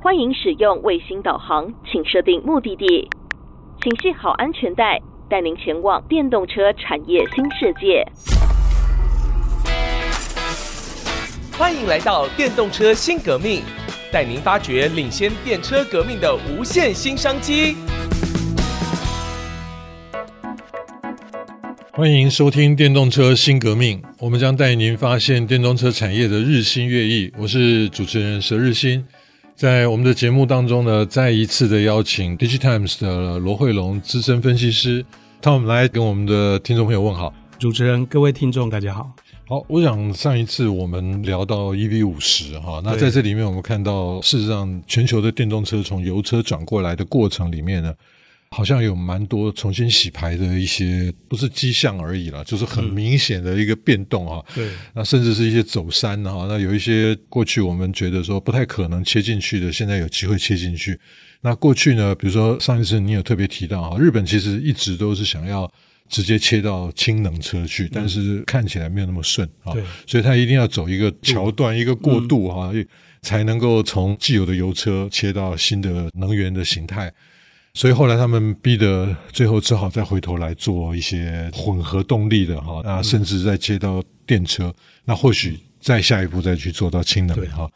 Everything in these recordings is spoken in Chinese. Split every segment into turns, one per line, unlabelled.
欢迎使用卫星导航，请设定目的地，请系好安全带，带您前往电动车产业新世界。
欢迎来到电动车新革命，带您发掘领先电车革命的无限新商机。
欢迎收听电动车新革命，我们将带您发现电动车产业的日新月异。我是主持人佘日新，在我们的节目当中呢，再一次的邀请 DigiTimes 的罗慧龙资深分析师 Tom 来跟我们的听众朋友问好。
主持人、各位听众，大家好。
好，我想上一次我们聊到 EV 五十哈，那在这里面我们看到，事实上全球的电动车从油车转过来的过程里面呢。好像有蛮多重新洗牌的一些，不是迹象而已啦，就是很明显的一个变动啊。
对、嗯，
那甚至是一些走山哈，那有一些过去我们觉得说不太可能切进去的，现在有机会切进去。那过去呢，比如说上一次你有特别提到啊，日本其实一直都是想要直接切到氢能车去，但是看起来没有那么顺啊。对，所以它一定要走一个桥段，一个过渡哈，嗯、才能够从既有的油车切到新的能源的形态。所以后来他们逼得最后只好再回头来做一些混合动力的哈，那甚至再接到电车，那或许再下一步再去做到氢能哈。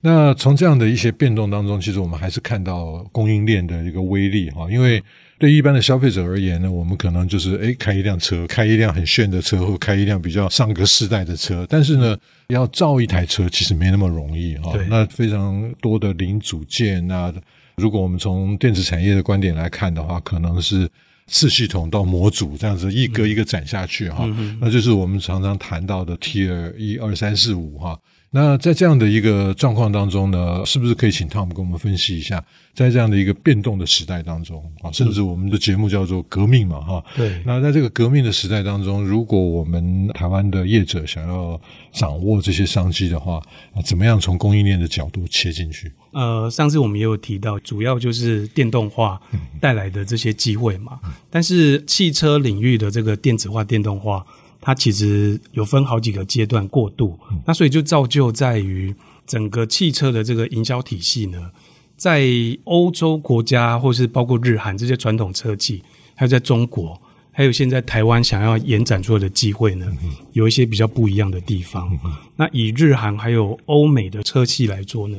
那从这样的一些变动当中，其实我们还是看到供应链的一个威力哈。因为对一般的消费者而言呢，我们可能就是诶开一辆车，开一辆很炫的车，或开一辆比较上个世代的车，但是呢，要造一台车其实没那么容易哈。那非常多的零组件啊。如果我们从电子产业的观点来看的话，可能是次系统到模组这样子一个一个展下去哈，嗯、那就是我们常常谈到的 Tier 一二三四五哈。那在这样的一个状况当中呢，是不是可以请 Tom 跟我们分析一下，在这样的一个变动的时代当中啊，甚至我们的节目叫做革命嘛哈。对。那在这个革命的时代当中，如果我们台湾的业者想要掌握这些商机的话，怎么样从供应链的角度切进去？
呃，上次我们也有提到，主要就是电动化带来的这些机会嘛。但是汽车领域的这个电子化、电动化。它其实有分好几个阶段过渡，那所以就造就在于整个汽车的这个营销体系呢，在欧洲国家或是包括日韩这些传统车企，还有在中国，还有现在台湾想要延展出来的机会呢，有一些比较不一样的地方。那以日韩还有欧美的车企来说呢，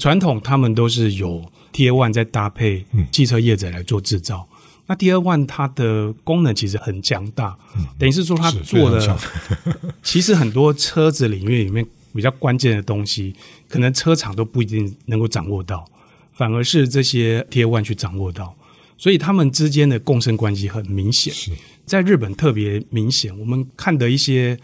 传统他们都是有 Tier 1在搭配汽车业者来做制造。那 Tier 1它的功能其实很强大，嗯、等于是说它做的，其实很多车子领域里面比较关键的东西，可能车厂都不一定能够掌握到，反而是这些 Tier 1去掌握到，所以他们之间的共生关系很明显。在日本特别明显，我们看的一些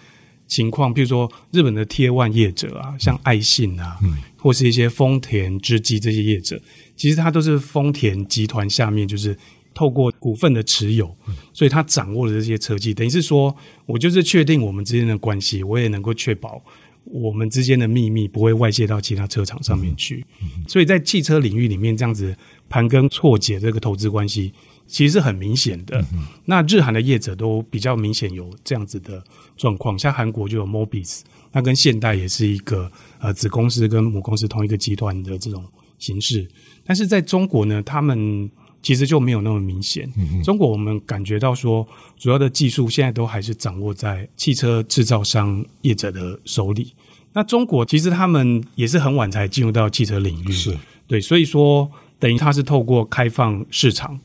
情况，譬如说日本的 Tier 1业者啊，像爱信啊，嗯、或是一些丰田、织机这些业者，其实它都是丰田集团下面就是。透过股份的持有，所以他掌握了这些车技，等于是说我就是确定我们之间的关系，我也能够确保我们之间的秘密不会外泄到其他车厂上面去。所以在汽车领域里面，这样子盘根错节这个投资关系，其实是很明显的。那日韩的业者都比较明显有这样子的状况，像韩国就有 Mobis，那跟现代也是一个呃子公司跟母公司同一个集团的这种形式，但是在中国呢，他们。其实就没有那么明显。中国我们感觉到说，主要的技术现在都还是掌握在汽车制造商业者的手里。那中国其实他们也是很晚才进入到汽车领域，是对，所以说等于它是透过开放市场，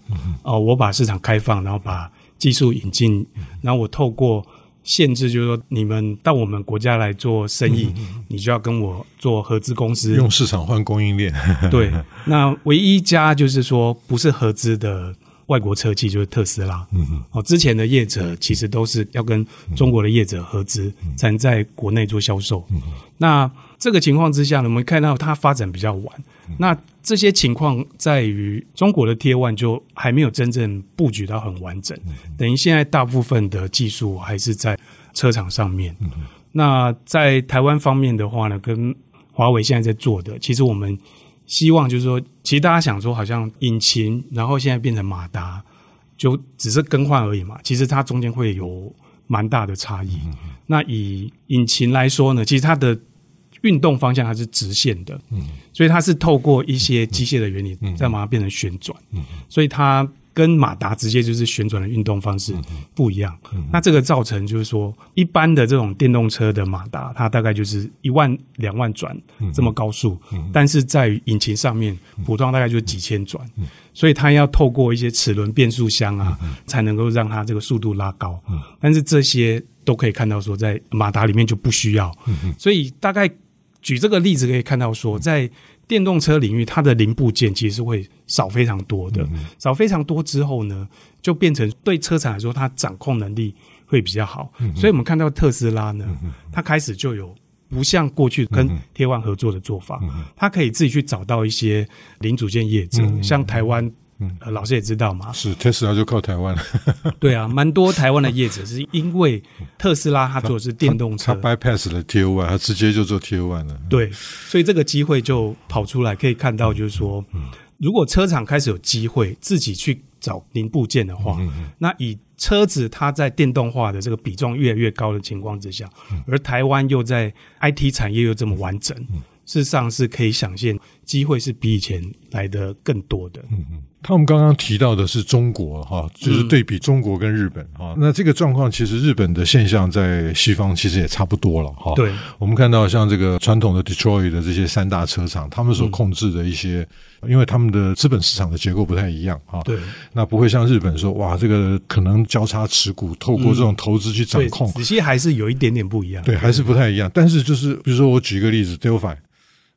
哦，我把市场开放，然后把技术引进，然后我透过。限制就是说，你们到我们国家来做生意，嗯、你就要跟我做合资公司，
用市场换供应链。
对，那唯一一家就是说不是合资的外国车企就是特斯拉。嗯嗯。哦，之前的业者其实都是要跟中国的业者合资，才能在国内做销售。嗯、那这个情况之下呢，我们看到它发展比较晚。那这些情况在于中国的 Tier 1就还没有真正布局到很完整，等于现在大部分的技术还是在车厂上面。那在台湾方面的话呢，跟华为现在在做的，其实我们希望就是说，其实大家想说好像引擎，然后现在变成马达，就只是更换而已嘛。其实它中间会有蛮大的差异。那以引擎来说呢，其实它的运动方向它是直线的，嗯，所以它是透过一些机械的原理，再把它变成旋转，嗯，所以它。跟马达直接就是旋转的运动方式不一样，那这个造成就是说，一般的这种电动车的马达，它大概就是一万两万转这么高速，但是在引擎上面，普通大概就是几千转，所以它要透过一些齿轮变速箱啊，才能够让它这个速度拉高。但是这些都可以看到说，在马达里面就不需要，所以大概举这个例子可以看到说，在。电动车领域，它的零部件其实是会少非常多的，少非常多之后呢，就变成对车厂来说，它掌控能力会比较好。所以我们看到特斯拉呢，它开始就有不像过去跟 Tier 1合作的做法，它可以自己去找到一些零组件业者，像台湾。嗯，老师也知道嘛，
是特斯拉就靠台湾了。
对啊，蛮多台湾的业者是因为特斯拉他做的是电动车，
他 bypass 了 Tier 1，他直接就做 T O One 了。
对，所以这个机会就跑出来，可以看到就是说，如果车厂开始有机会自己去找零部件的话，那以车子它在电动化的这个比重越来越高的情况之下，而台湾又在 IT 产业又这么完整，事实上是可以想见机会是比以前来的更多的。嗯嗯。
他们刚刚提到的是中国哈，就是对比中国跟日本哈。那这个状况其实日本的现象在西方其实也差不多了哈。
对，
我们看到像这个传统的 Detroit 的这些三大车厂，他们所控制的一些，因为他们的资本市场的结构不太一样哈。
对，
那不会像日本说哇，这个可能交叉持股，透过这种投资去掌控，
仔细还是有一点点不一样。
对，还是不太一样。但是就是比如说我举一个例子，Delphi。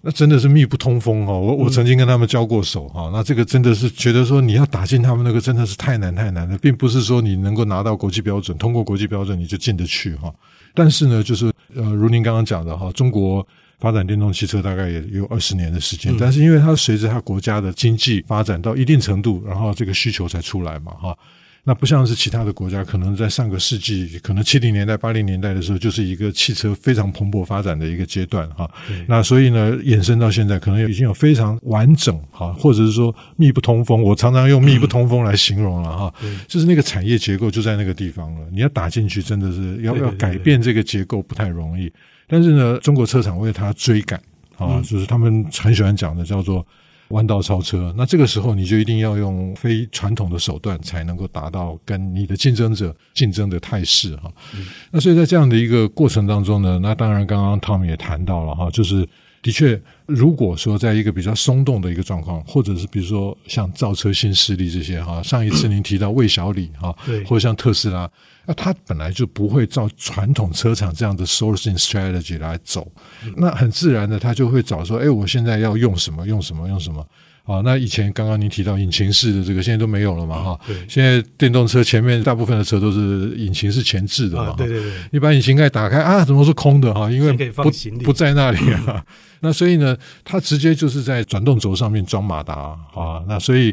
那真的是密不通风哈，我我曾经跟他们交过手哈，那这个真的是觉得说你要打进他们那个真的是太难太难了，并不是说你能够拿到国际标准，通过国际标准你就进得去哈。但是呢，就是呃，如您刚刚讲的哈，中国发展电动汽车大概也有二十年的时间，但是因为它随着它国家的经济发展到一定程度，然后这个需求才出来嘛哈。那不像是其他的国家，可能在上个世纪，可能七零年代、八零年代的时候，就是一个汽车非常蓬勃发展的一个阶段哈。那所以呢，衍生到现在，可能已经有非常完整哈，或者是说密不通风。我常常用密不通风来形容了哈，就是那个产业结构就在那个地方了。你要打进去，真的是要要改变这个结构不太容易。但是呢，中国车厂为它追赶啊，就是他们很喜欢讲的叫做。弯道超车，那这个时候你就一定要用非传统的手段，才能够达到跟你的竞争者竞争的态势哈。嗯、那所以在这样的一个过程当中呢，那当然刚刚 Tom 也谈到了哈，就是的确，如果说在一个比较松动的一个状况，或者是比如说像造车新势力这些哈，上一次您提到魏小李哈，对，或者像特斯拉。那他本来就不会照传统车厂这样的 sourcing strategy 来走，那很自然的他就会找说，哎，我现在要用什么，用什么，用什么。啊，那以前刚刚您提到引擎式的这个，现在都没有了嘛，哈。对。现在电动车前面大部分的车都是引擎是前置的嘛。对对对。你把引擎盖打开啊，怎么是空的哈？因为不不在那里啊。那所以呢，它直接就是在转动轴上面装马达啊。那所以。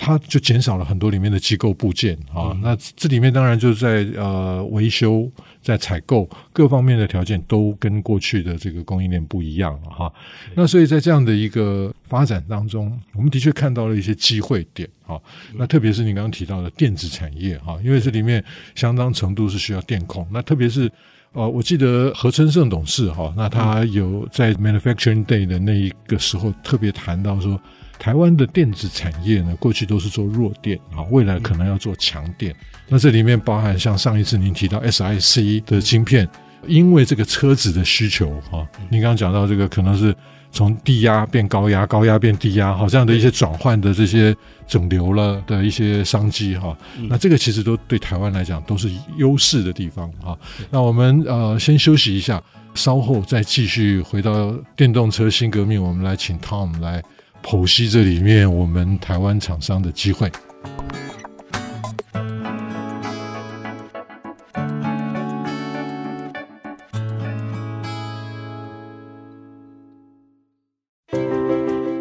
它就减少了很多里面的机构部件啊，那这里面当然就是在呃维修、在采购各方面的条件都跟过去的这个供应链不一样了哈。那所以在这样的一个发展当中，我们的确看到了一些机会点啊。那特别是你刚刚提到的电子产业哈，因为这里面相当程度是需要电控。那特别是呃，我记得何春盛董事哈，那他有在 Manufacturing Day 的那一个时候特别谈到说。台湾的电子产业呢，过去都是做弱电啊，未来可能要做强电。那这里面包含像上一次您提到 SiC 的晶片，因为这个车子的需求哈，您刚刚讲到这个可能是从低压变高压，高压变低压，好这样的一些转换的这些整流了的一些商机哈。那这个其实都对台湾来讲都是优势的地方哈。那我们呃先休息一下，稍后再继续回到电动车新革命，我们来请 Tom 来。剖析这里面我们台湾厂商的机会。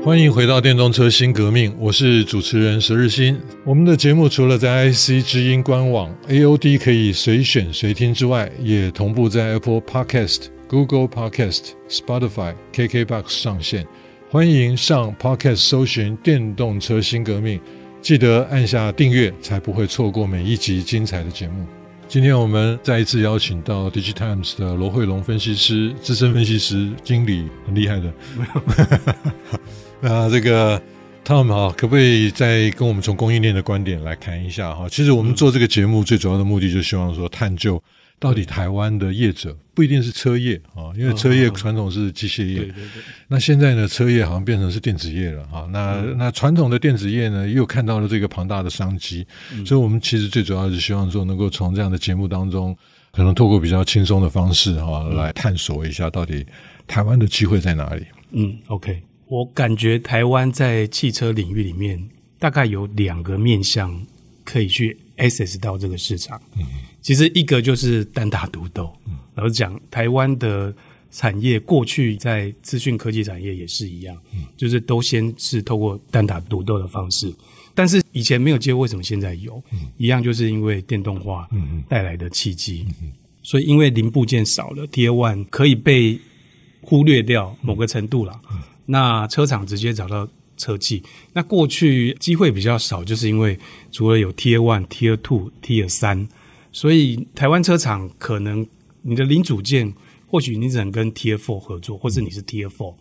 欢迎回到电动车新革命，我是主持人佘日新。我们的节目除了在 IC 之音官网 AOD 可以随选随听之外，也同步在 Apple Podcast、Google Podcast、Spotify、KKBox 上线。欢迎上 Podcast 搜寻电动车新革命，记得按下订阅，才不会错过每一集精彩的节目。今天我们再一次邀请到 DigiTimes 的罗慧龙分析师、资深分析师、经理，很厉害的。那这个 Tom 哈，可不可以再跟我们从供应链的观点来谈一下哈？其实我们做这个节目最主要的目的，就希望说探究。到底台湾的业者不一定是车业啊，因为车业传统是机械业，对对对。那现在呢，车业好像变成是电子业了哈。那那传统的电子业呢，又看到了这个庞大的商机，所以我们其实最主要是希望说，能够从这样的节目当中，可能透过比较轻松的方式哈，来探索一下到底台湾的机会在哪里。
嗯，OK，我感觉台湾在汽车领域里面大概有两个面向可以去 access 到这个市场。嗯。其实一个就是单打独斗，老实讲，台湾的产业过去在资讯科技产业也是一样，就是都先是透过单打独斗的方式，但是以前没有机会，为什么现在有？一样就是因为电动化带来的契机，所以因为零部件少了，Tier One 可以被忽略掉某个程度了，那车厂直接找到车技，那过去机会比较少，就是因为除了有 Tier One、Tier Two、Tier 三。所以台湾车厂可能你的零组件，或许你只能跟 Tier Four 合作，或是你是 Tier Four，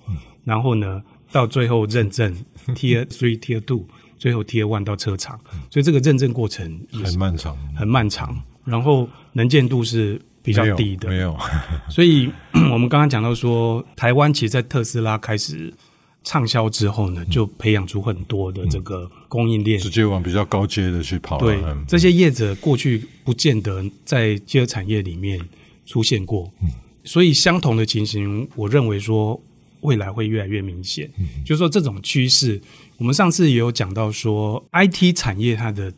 然后呢，到最后认证 Tier Three、Tier Two，最后 Tier One 到车厂，所以这个认证过程
很漫长，
很漫长。然后能见度是比较低的，
没有。
所以 我们刚刚讲到说，台湾其实，在特斯拉开始。畅销之后呢，就培养出很多的这个供应链，
直接往比较高阶的去跑。
对，这些业者过去不见得在汽车产业里面出现过，所以相同的情形，我认为说未来会越来越明显。就是说这种趋势，我们上次也有讲到说，IT 产业它的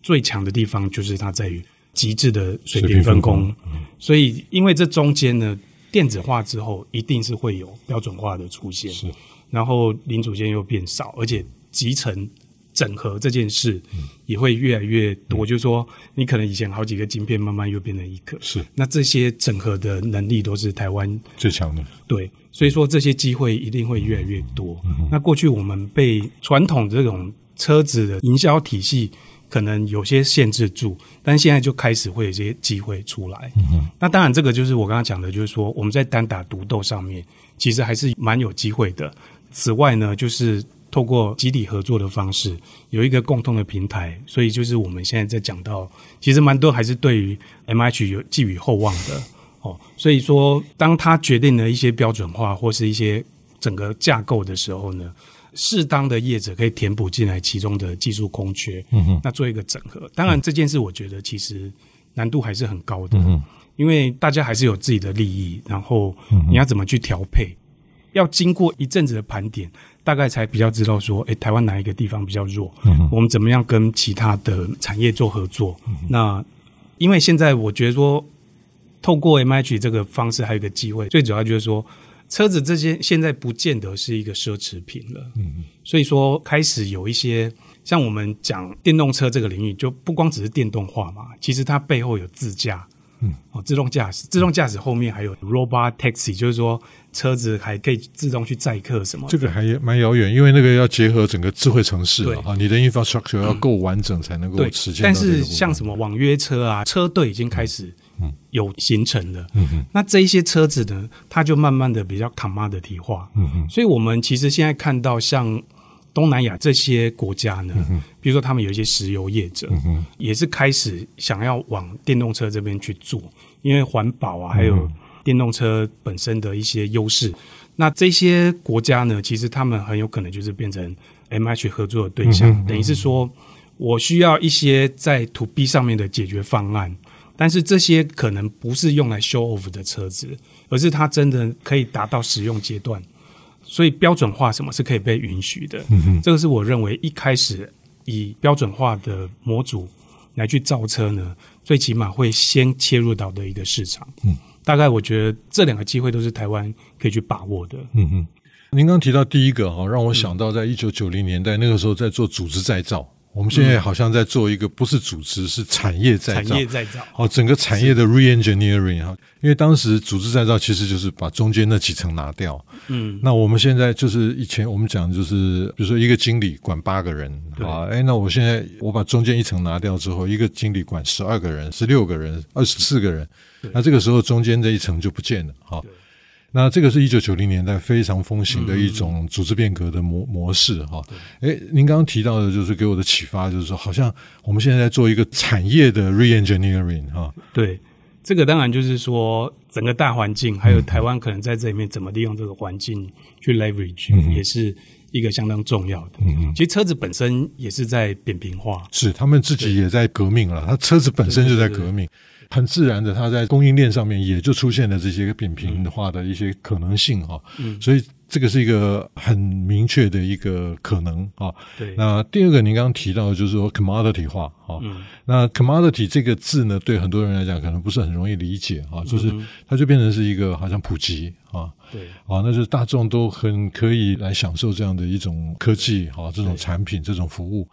最强的地方就是它在于极致的水平分工。所以因为这中间呢，电子化之后，一定是会有标准化的出现。是。然后零组件又变少，而且集成整合这件事也会越来越多。嗯、就是说，你可能以前好几个晶片，慢慢又变成一个。是，那这些整合的能力都是台湾
最强的。
对，所以说这些机会一定会越来越多。嗯、那过去我们被传统这种车子的营销体系可能有些限制住，但现在就开始会有些机会出来。嗯、那当然，这个就是我刚刚讲的，就是说我们在单打独斗上面，其实还是蛮有机会的。此外呢，就是透过集体合作的方式，有一个共同的平台，所以就是我们现在在讲到，其实蛮多还是对于 MH 有寄予厚望的哦。所以说，当他决定了一些标准化或是一些整个架构的时候呢，适当的业者可以填补进来其中的技术空缺，嗯哼，那做一个整合。当然这件事我觉得其实难度还是很高的，嗯，因为大家还是有自己的利益，然后你要怎么去调配？要经过一阵子的盘点，大概才比较知道说，诶，台湾哪一个地方比较弱？嗯，我们怎么样跟其他的产业做合作？嗯，那因为现在我觉得说，透过 MH 这个方式，还有一个机会，最主要就是说，车子这些现在不见得是一个奢侈品了。嗯，所以说开始有一些像我们讲电动车这个领域，就不光只是电动化嘛，其实它背后有自驾。嗯，哦，自动驾驶，自动驾驶后面还有 robot taxi，就是说车子还可以自动去载客什么。这个还蛮遥远，因为那个要结合整个智慧城市啊，你的 infrastructure 要够完整才能够实现。但是像什么网约车啊，车队已经开始有形成的。那这一些车子呢，它就慢慢的比较 commodity 化。所以我们其实现在看到像。东南亚这些国家呢，嗯、比如说他们有一些石油业者，嗯、也是开始想要往电动车这边去做，因为环保啊，还有电动车本身的一些优势。嗯、那这些国家呢，其实他们很有可能就是变成 MH 合作的对象，嗯、等于是说我需要一些在 To B 上面的解决方案，但是这些可能不是用来 show off 的车子，而是它真的可以达到使用阶段。所以标准化什么是可以被允许的？这个是我认为一开始以标准化的模组来去造车呢，最起码会先切入到的一个市场。嗯，大概我觉得这两个机会都是台湾可以去把握的。嗯哼，
您刚刚提到第一个哈，让我想到在一九九零年代那个时候在做组织再造我们现在好像在做一个不是组织，是产业再造。
产业再造。
哦，整个产业的 re-engineering 哈，因为当时组织再造其实就是把中间那几层拿掉。嗯，那我们现在就是以前我们讲就是，比如说一个经理管八个人啊，哎，那我现在我把中间一层拿掉之后，一个经理管十二个人、十六个人、二十四个人，那这个时候中间这一层就不见了哈。那这个是一九九零年代非常风行的一种组织变革的模模式哈。哎，您刚刚提到的就是给我的启发，就是说好像我们现在在做一个产业的 re-engineering 哈。
对，这个当然就是说整个大环境，还有台湾可能在这里面怎么利用这个环境去 leverage，也是一个相当重要的。嗯，其实车子本身也是在扁平化，
是他们自己也在革命了，它车子本身就在革命。很自然的，它在供应链上面也就出现了这些个扁平化的一些可能性哈，嗯，所以这个是一个很明确的一个可能啊。对，那第二个您刚刚提到的就是说 commodity 化哈，嗯，那 commodity 这个字呢，对很多人来讲可能不是很容易理解啊，就是它就变成是一个好像普及啊，对，啊，那就是大众都很可以来享受这样的一种科技啊，这种产品这种服务。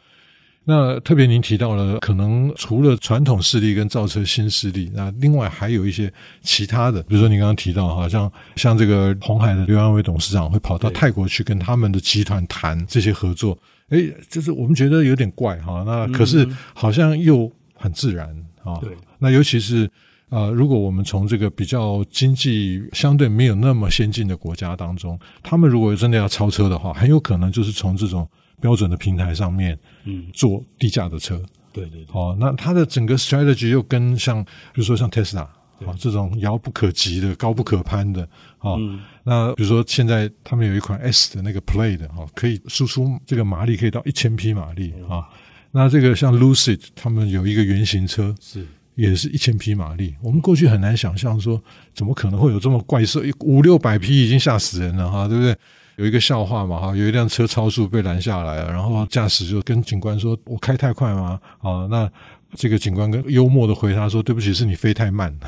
那特别您提到了，可能除了传统势力跟造车新势力，那另外还有一些其他的，比如说您刚刚提到，好像像这个鸿海的刘安伟董事长会跑到泰国去跟他们的集团谈这些合作，诶，就是我们觉得有点怪哈，那可是好像又很自然啊。对，那尤其是呃，如果我们从这个比较经济相对没有那么先进的国家当中，他们如果真的要超车的话，很有可能就是从这种。标准的平台上面，嗯，做低价的车，嗯、对对，哦，那它的整个 strategy 又跟像，比如说像 Tesla 啊这种遥不可及的、高不可攀的，啊、哦嗯，那比如说现在他们有一款 S 的那个 Play 的，哈、哦，可以输出这个马力可以到一千匹马力啊。那这个像 Lucid 他们有一个原型车，是也是一千匹马力。我们过去很难想象说，怎么可能会有这么怪兽？五六百匹已经吓死人了，哈、哦，对不对？有一个笑话嘛，哈，有一辆车超速被拦下来了，然后驾驶就跟警官说：“我开太快吗？”啊，那。这个警官跟幽默的回答说：“对不起，是你飞太慢。”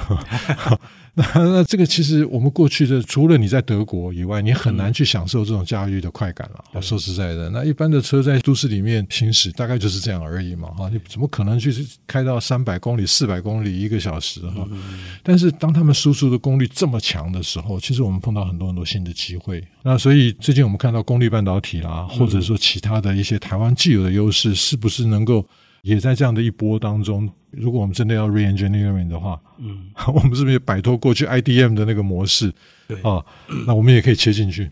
那那这个其实我们过去的，除了你在德国以外，你很难去享受这种驾驭的快感了。嗯、说实在的，那一般的车在都市里面行驶，大概就是这样而已嘛。哈，你怎么可能去开到三百公里、四百公里一个小时？哈、嗯，但是当他们输出的功率这么强的时候，其实我们碰到很多很多新的机会。那所以最近我们看到功率半导体啦，或者说其他的一些台湾既有的优势，是不是能够？也在这样的一波当中，如果我们真的要 re-engineering 的话，嗯，我们是不是也摆脱过去 IDM 的那个模式？对啊，那我们也可以切进去，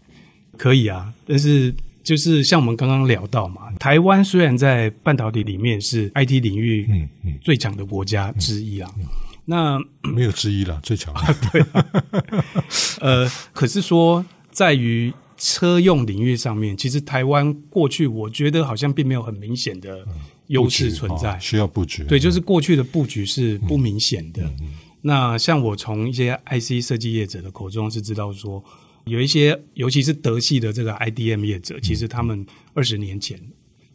可以啊。但是就是像我们刚刚聊到嘛，台湾虽然在半导体里面是 IT 领域最强的国家之一啊，嗯嗯嗯、
那没有之一了，最强。对、啊，
呃，可是说在于车用领域上面，其实台湾过去我觉得好像并没有很明显的。嗯优势存在、哦，需
要布局。
对，就是过去的布局是不明显的。嗯、那像我从一些 IC 设计业者的口中是知道说，有一些尤其是德系的这个 IDM 业者，其实他们二十年前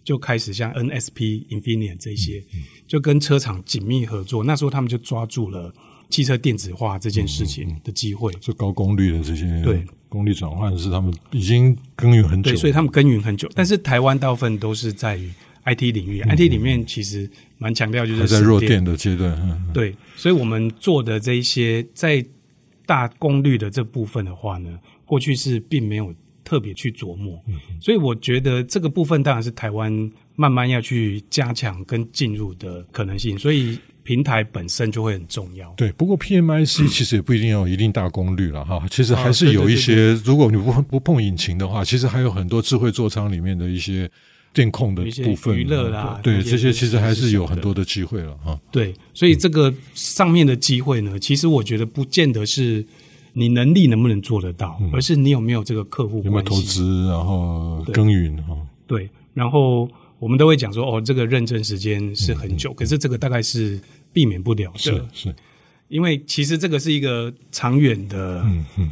就开始像 NSP、Infineon 这些，就跟车厂紧密合作。那时候他们就抓住了汽车电子化这件事情的机会。
这、嗯、高功率的这些，对，功率转换是他们已经耕耘很久。
对，所以他们耕耘很久。但是台湾大部分都是在于。IT 领域、嗯、IT 里面其实蛮强调就是
在弱电的阶段，嗯，
对，所以我们做的这一些在大功率的这部分的话呢，过去是并没有特别去琢磨，嗯，所以我觉得这个部分当然是台湾慢慢要去加强跟进入的可能性，所以平台本身就会很重要。
对，不过 PMIC 其实也不一定要有一定大功率了哈，嗯，其实还是有一些，啊、对对对对，如果你不不碰引擎的话，其实还有很多智慧座舱里面的一些。电控的部分，娱乐啦，对这些其实还是有很多的机会了哈。
对，所以这个上面的机会呢，其实我觉得不见得是你能力能不能做得到，而是你有没有这个客户，
有没有投资，然后耕耘哈。
对，然后我们都会讲说，哦，这个认证时间是很久，可是这个大概是避免不了的，
是是，
因为其实这个是一个长远的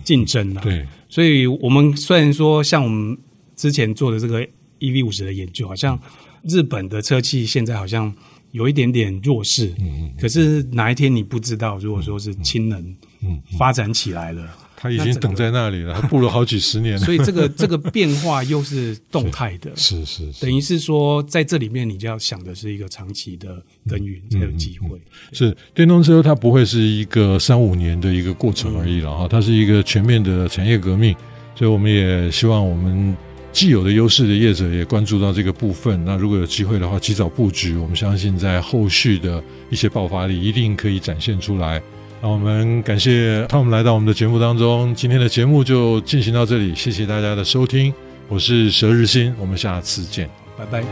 竞争啊。对，所以我们虽然说像我们之前做的这个。EV 五十的研究，好像日本的车企现在好像有一点点弱势，嗯，可是哪一天你不知道，如果说是氢能，嗯，发展起来了，
他已经等在那里了，他布了好几十年了。
所以这个这个变化又是动态的，
是 是，是，是，
等于是说在这里面你就要想的是一个长期的耕耘才有机会。
嗯嗯嗯、是电动车，它不会是一个三五年的一个过程而已了哈，它是一个全面的产业革命。所以我们也希望我们既有的优势的业者也关注到这个部分。那如果有机会的话，及早布局，我们相信在后续的一些爆发力一定可以展现出来。那我们感谢 Tom 来到我们的节目当中，今天的节目就进行到这里，谢谢大家的收听，我是佘日新，我们下次见，
拜拜。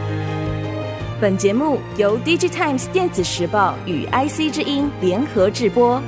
本节目由 DigiTimes 电子时报与 IC 之音联合制播。